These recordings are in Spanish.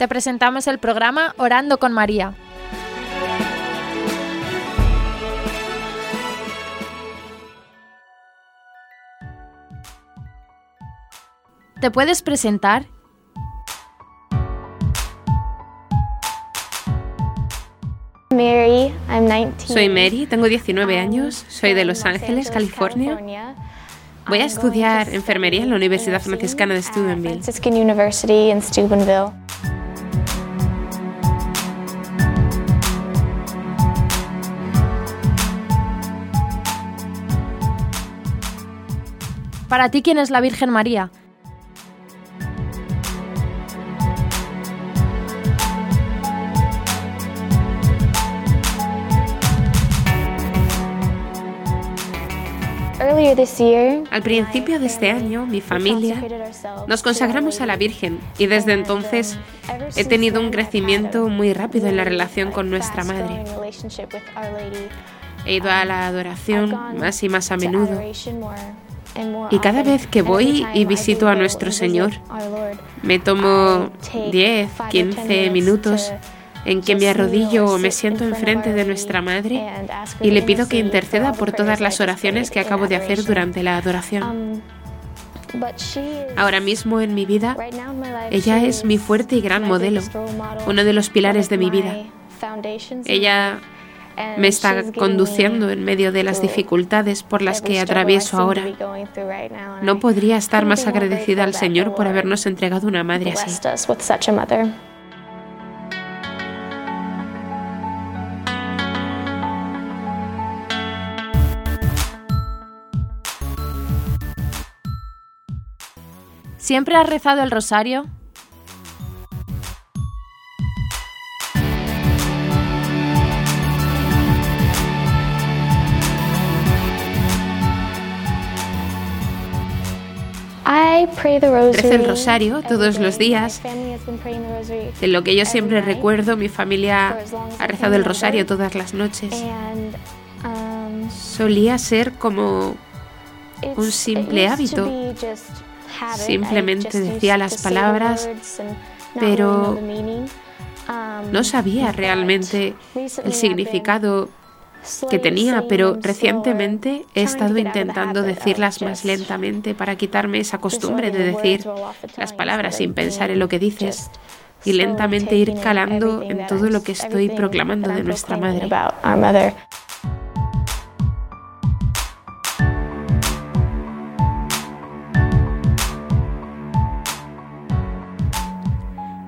te presentamos el programa Orando con María. ¿Te puedes presentar? Mary, I'm 19. Soy Mary, tengo 19 años, soy de Los Ángeles, California. Voy a estudiar enfermería en la Universidad Franciscana de Steubenville. Para ti, ¿quién es la Virgen María? Earlier this year, Al principio de este año, mi familia nos consagramos a la Virgen y desde entonces he tenido un crecimiento muy rápido en la relación con nuestra Madre. He ido a la adoración más y más a menudo y cada vez que voy y visito a nuestro Señor, me tomo 10, 15 minutos en que me arrodillo o me siento enfrente de nuestra Madre y le pido que interceda por todas las oraciones que acabo de hacer durante la adoración. Ahora mismo en mi vida, ella es mi fuerte y gran modelo, uno de los pilares de mi vida. Ella me está conduciendo en medio de las dificultades por las que atravieso ahora. No podría estar más agradecida al Señor por habernos entregado una madre así. ¿Siempre has rezado el rosario? Rezo el rosario todos los días. De lo que yo siempre recuerdo, mi familia ha rezado el rosario todas las noches. Solía ser como un simple hábito. Simplemente decía las palabras, pero no sabía realmente el significado que tenía, pero recientemente he estado intentando decirlas más lentamente para quitarme esa costumbre de decir las palabras sin pensar en lo que dices y lentamente ir calando en todo lo que estoy proclamando de nuestra madre.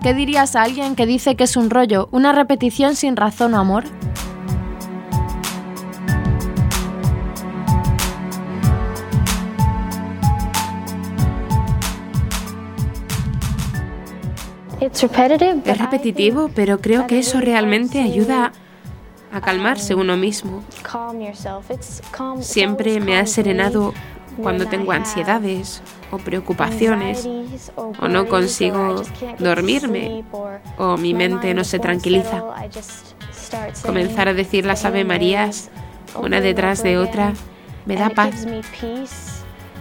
¿Qué dirías a alguien que dice que es un rollo, una repetición sin razón o amor? Es repetitivo, pero creo que eso realmente ayuda a calmarse uno mismo. Siempre me ha serenado cuando tengo ansiedades o preocupaciones o no consigo dormirme o mi mente no se tranquiliza. Comenzar a decir las Ave Marías una detrás de otra me da paz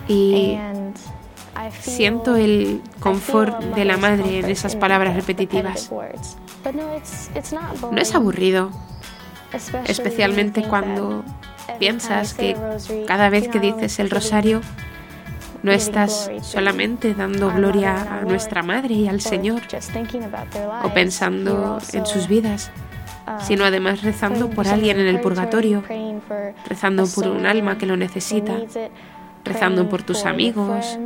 y siento el confort de la madre en esas palabras repetitivas. No es aburrido, especialmente cuando piensas que cada vez que dices el rosario no estás solamente dando gloria a nuestra Madre y al Señor o pensando en sus vidas, sino además rezando por alguien en el purgatorio, rezando por un alma que lo necesita, rezando por tus amigos,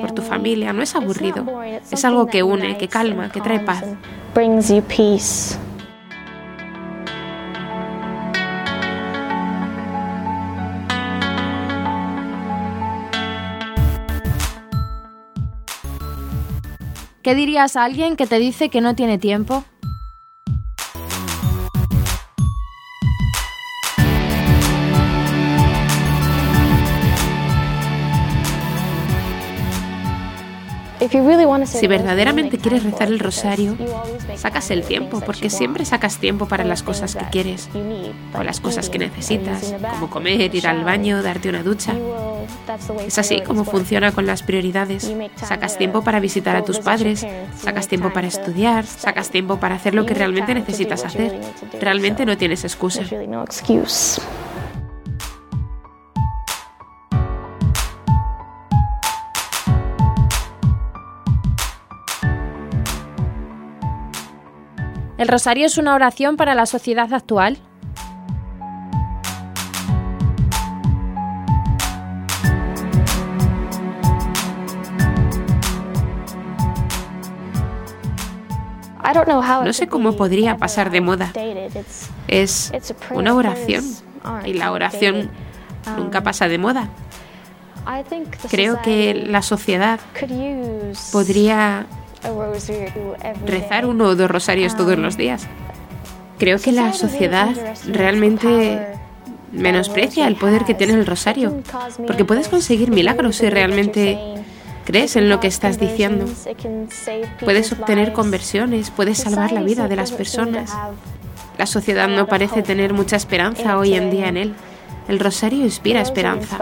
por tu familia. No es aburrido, es algo que une, que calma, que trae paz. ¿Qué dirías a alguien que te dice que no tiene tiempo? Si verdaderamente quieres rezar el rosario, sacas el tiempo, porque siempre sacas tiempo para las cosas que quieres o las cosas que necesitas, como comer, ir al baño, darte una ducha. Es así como funciona con las prioridades. Sacas tiempo para visitar a tus padres, sacas tiempo para estudiar, sacas tiempo para hacer lo que realmente necesitas hacer. Realmente no tienes excusa. ¿El rosario es una oración para la sociedad actual? No sé cómo podría pasar de moda. Es una oración y la oración nunca pasa de moda. Creo que la sociedad podría rezar uno o dos rosarios todos los días. Creo que la sociedad realmente menosprecia el poder que tiene el rosario, porque puedes conseguir milagros si realmente crees en lo que estás diciendo. Puedes obtener conversiones, puedes salvar la vida de las personas. La sociedad no parece tener mucha esperanza hoy en día en él. El rosario inspira esperanza.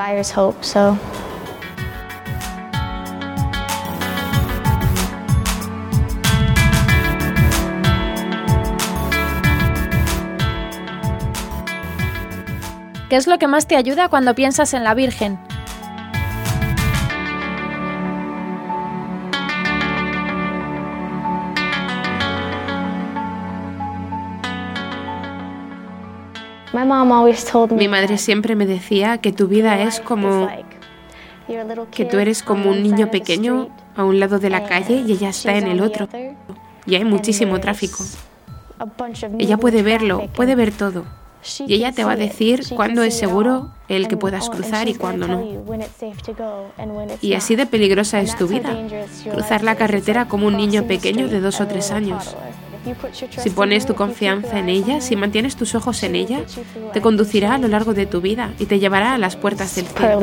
¿Qué es lo que más te ayuda cuando piensas en la Virgen? Mi madre siempre me decía que tu vida es como que tú eres como un niño pequeño a un lado de la calle y ella está en el otro. Y hay muchísimo tráfico. Ella puede verlo, puede ver todo y ella te va a decir cuándo es seguro el que puedas cruzar y cuándo no. Y así de peligrosa es tu vida, cruzar la carretera como un niño pequeño de dos o tres años. Si pones tu confianza en ella, si mantienes tus ojos en ella, te conducirá a lo largo de tu vida y te llevará a las puertas del cielo.